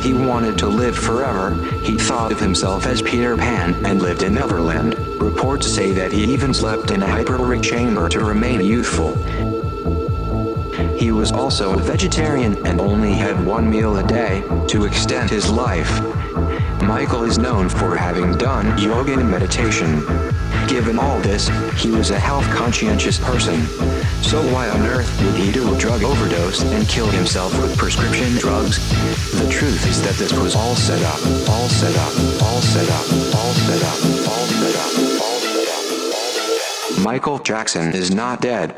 that he wanted to live forever, he thought of himself as Peter Pan and lived in Neverland. Reports say that he even slept in a hyperbaric chamber to remain youthful. He was also a vegetarian and only had one meal a day to extend his life. Michael is known for having done yoga and meditation. Given all this, he was a health conscientious person. So why on earth would he do a drug overdose and kill himself with prescription drugs? The truth is that this was all set up, all set up, all set up, all set up, all set up, all set up, all set up. Michael Jackson is not dead.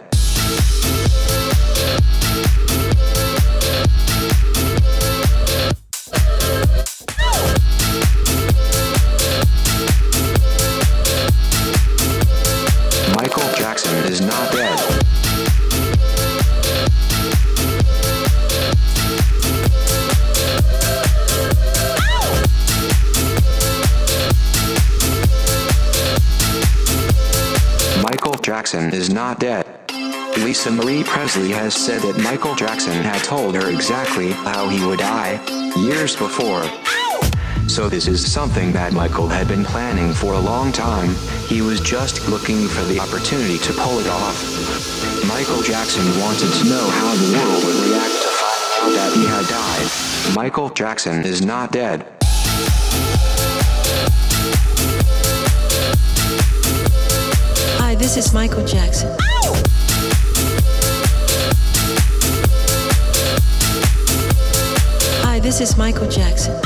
Not dead. Lisa Marie Presley has said that Michael Jackson had told her exactly how he would die years before. So this is something that Michael had been planning for a long time. He was just looking for the opportunity to pull it off. Michael Jackson wanted to know how the world would react to finding out that he had died. Michael Jackson is not dead. This is Michael Jackson. Hi, this is Michael Jackson.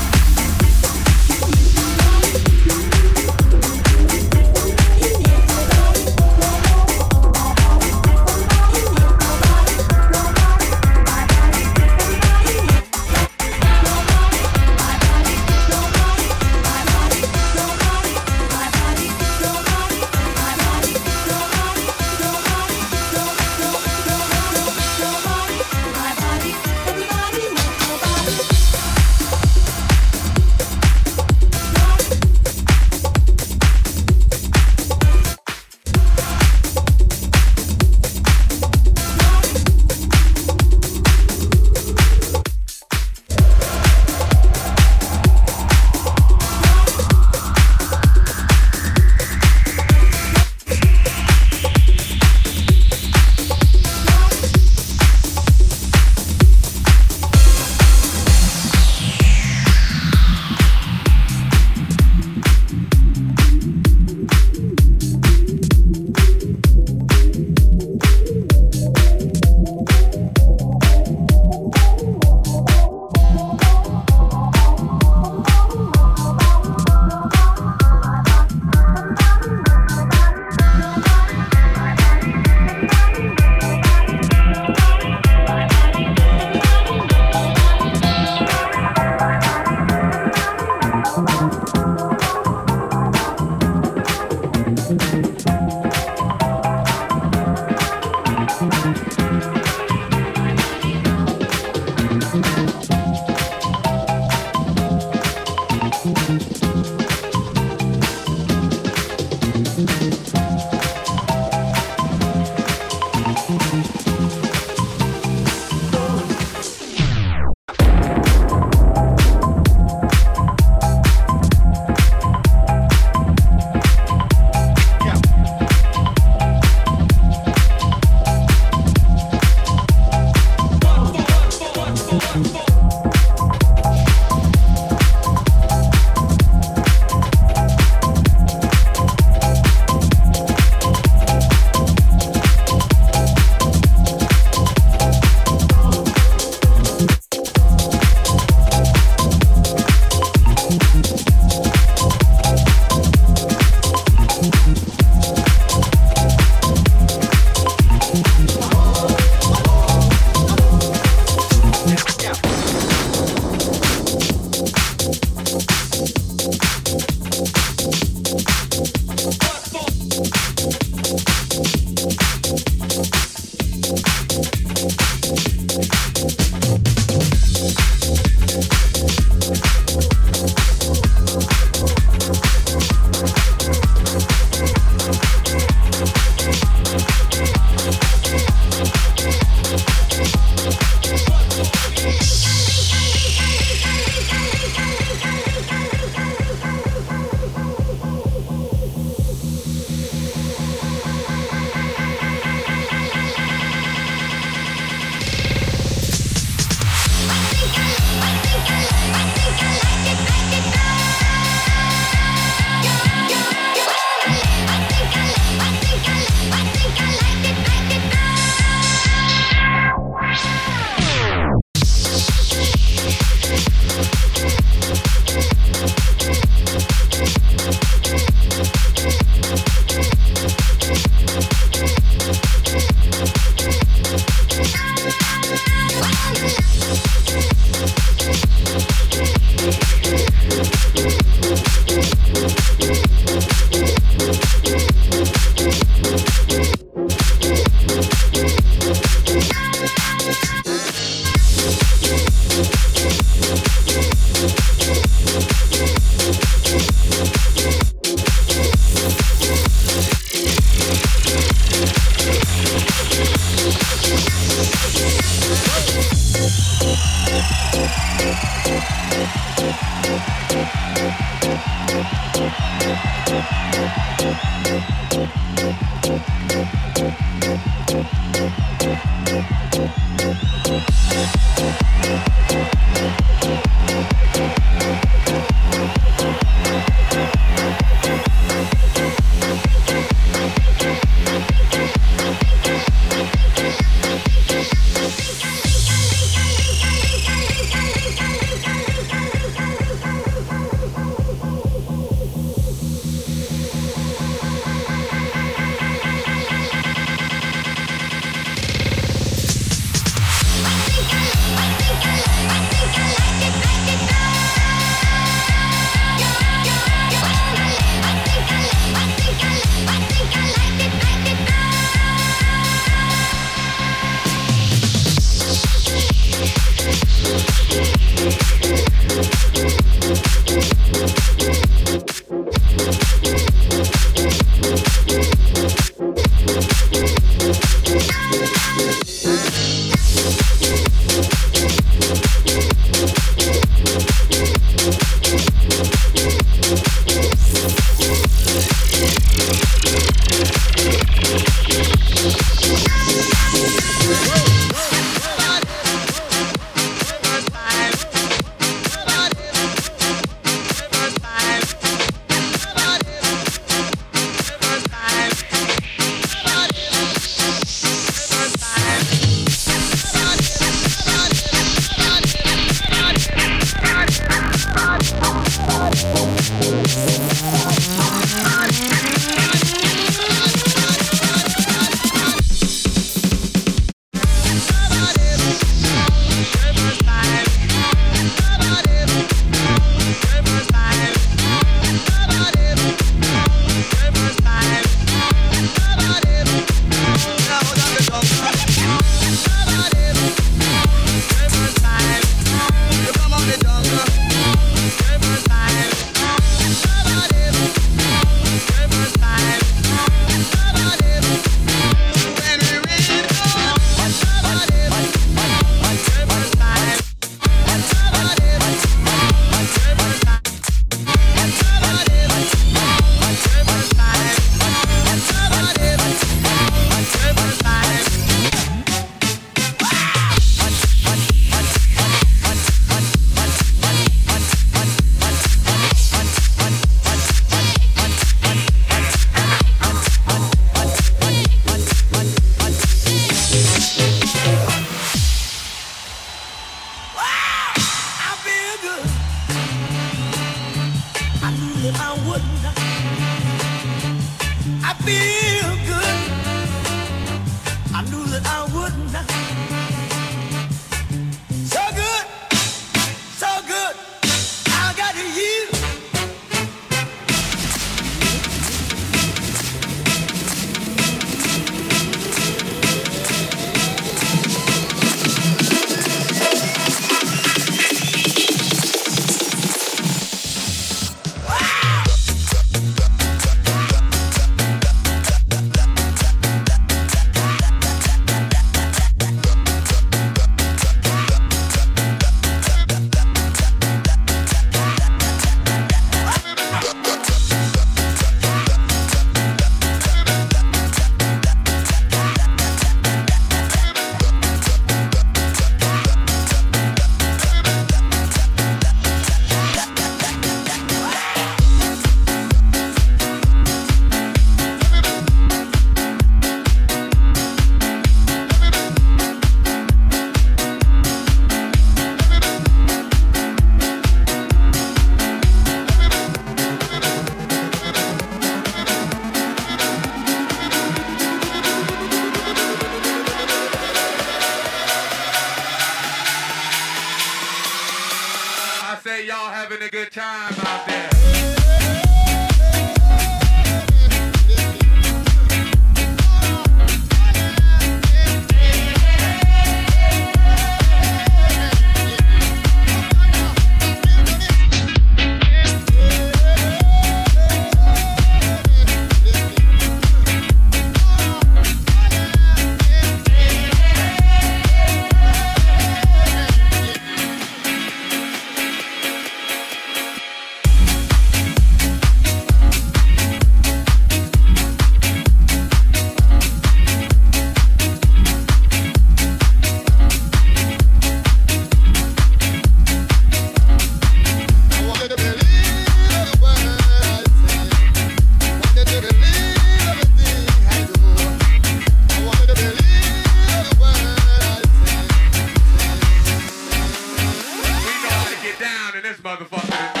Down in this motherfucker